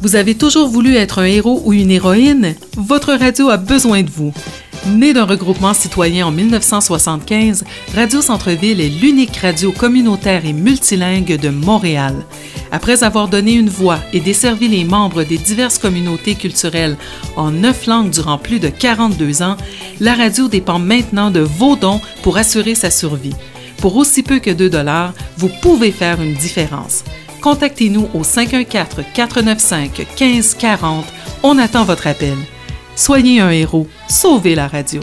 Vous avez toujours voulu être un héros ou une héroïne? Votre radio a besoin de vous. Née d'un regroupement citoyen en 1975, Radio Centre-Ville est l'unique radio communautaire et multilingue de Montréal. Après avoir donné une voix et desservi les membres des diverses communautés culturelles en neuf langues durant plus de 42 ans, la radio dépend maintenant de vos dons pour assurer sa survie. Pour aussi peu que 2 dollars, vous pouvez faire une différence. Contactez-nous au 514-495-1540. On attend votre appel. Soyez un héros. Sauvez la radio.